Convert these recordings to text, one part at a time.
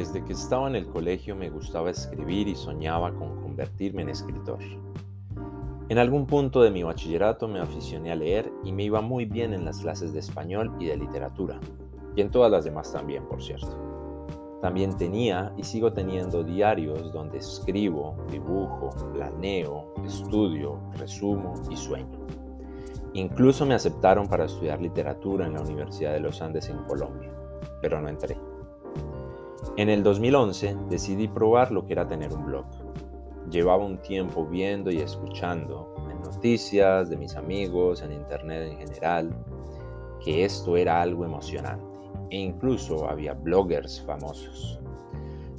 Desde que estaba en el colegio me gustaba escribir y soñaba con convertirme en escritor. En algún punto de mi bachillerato me aficioné a leer y me iba muy bien en las clases de español y de literatura, y en todas las demás también, por cierto. También tenía y sigo teniendo diarios donde escribo, dibujo, planeo, estudio, resumo y sueño. Incluso me aceptaron para estudiar literatura en la Universidad de los Andes en Colombia, pero no entré. En el 2011 decidí probar lo que era tener un blog. Llevaba un tiempo viendo y escuchando en noticias de mis amigos, en internet en general, que esto era algo emocionante e incluso había bloggers famosos.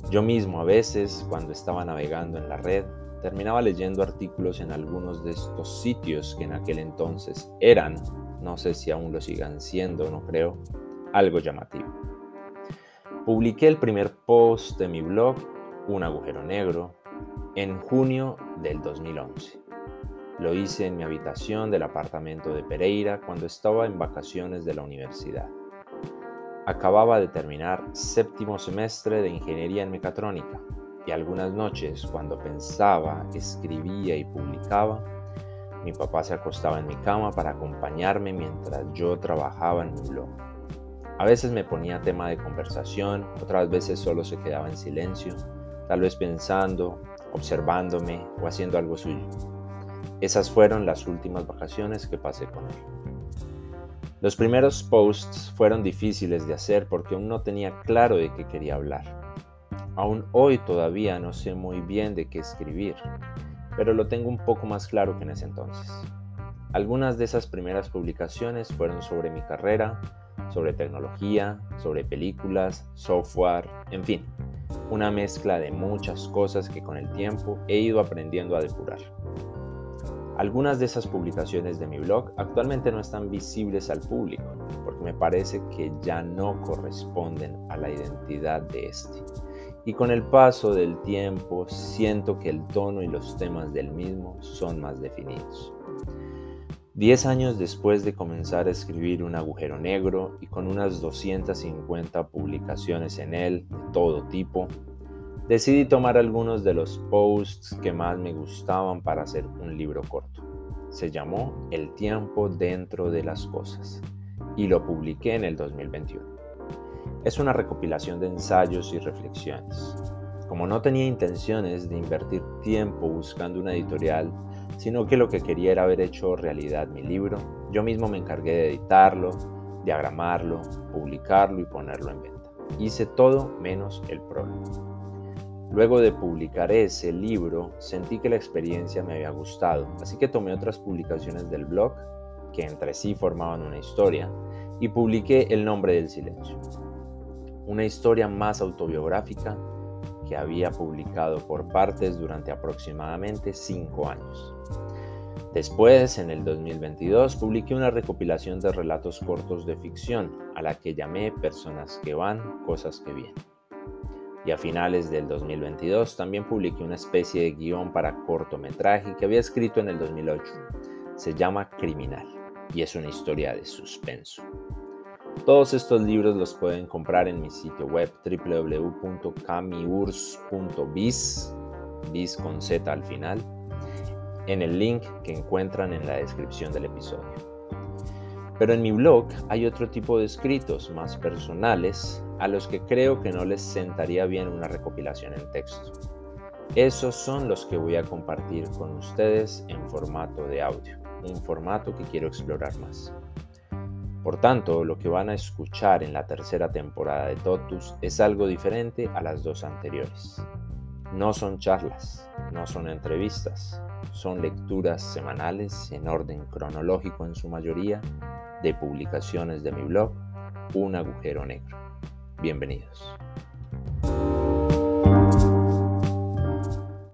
Yo mismo a veces, cuando estaba navegando en la red, terminaba leyendo artículos en algunos de estos sitios que en aquel entonces eran, no sé si aún lo sigan siendo, no creo, algo llamativo. Publiqué el primer post de mi blog, Un agujero negro, en junio del 2011. Lo hice en mi habitación del apartamento de Pereira cuando estaba en vacaciones de la universidad. Acababa de terminar séptimo semestre de ingeniería en mecatrónica y algunas noches cuando pensaba, escribía y publicaba, mi papá se acostaba en mi cama para acompañarme mientras yo trabajaba en mi blog. A veces me ponía tema de conversación, otras veces solo se quedaba en silencio, tal vez pensando, observándome o haciendo algo suyo. Esas fueron las últimas vacaciones que pasé con él. Los primeros posts fueron difíciles de hacer porque aún no tenía claro de qué quería hablar. Aún hoy todavía no sé muy bien de qué escribir, pero lo tengo un poco más claro que en ese entonces. Algunas de esas primeras publicaciones fueron sobre mi carrera, sobre tecnología, sobre películas, software, en fin, una mezcla de muchas cosas que con el tiempo he ido aprendiendo a depurar. Algunas de esas publicaciones de mi blog actualmente no están visibles al público porque me parece que ya no corresponden a la identidad de este. Y con el paso del tiempo siento que el tono y los temas del mismo son más definidos. Diez años después de comenzar a escribir Un agujero negro y con unas 250 publicaciones en él de todo tipo, decidí tomar algunos de los posts que más me gustaban para hacer un libro corto. Se llamó El tiempo dentro de las cosas y lo publiqué en el 2021. Es una recopilación de ensayos y reflexiones. Como no tenía intenciones de invertir tiempo buscando una editorial, sino que lo que quería era haber hecho realidad mi libro. Yo mismo me encargué de editarlo, diagramarlo, publicarlo y ponerlo en venta. Hice todo menos el prólogo. Luego de publicar ese libro, sentí que la experiencia me había gustado, así que tomé otras publicaciones del blog, que entre sí formaban una historia, y publiqué El nombre del silencio. Una historia más autobiográfica que había publicado por partes durante aproximadamente cinco años. Después, en el 2022, publiqué una recopilación de relatos cortos de ficción, a la que llamé Personas que van, cosas que vienen. Y a finales del 2022 también publiqué una especie de guion para cortometraje que había escrito en el 2008. Se llama Criminal y es una historia de suspenso. Todos estos libros los pueden comprar en mi sitio web www.camiurs.biz, biz con z al final, en el link que encuentran en la descripción del episodio. Pero en mi blog hay otro tipo de escritos más personales a los que creo que no les sentaría bien una recopilación en texto. Esos son los que voy a compartir con ustedes en formato de audio, un formato que quiero explorar más. Por tanto, lo que van a escuchar en la tercera temporada de Totus es algo diferente a las dos anteriores. No son charlas, no son entrevistas, son lecturas semanales en orden cronológico en su mayoría de publicaciones de mi blog Un agujero negro. Bienvenidos.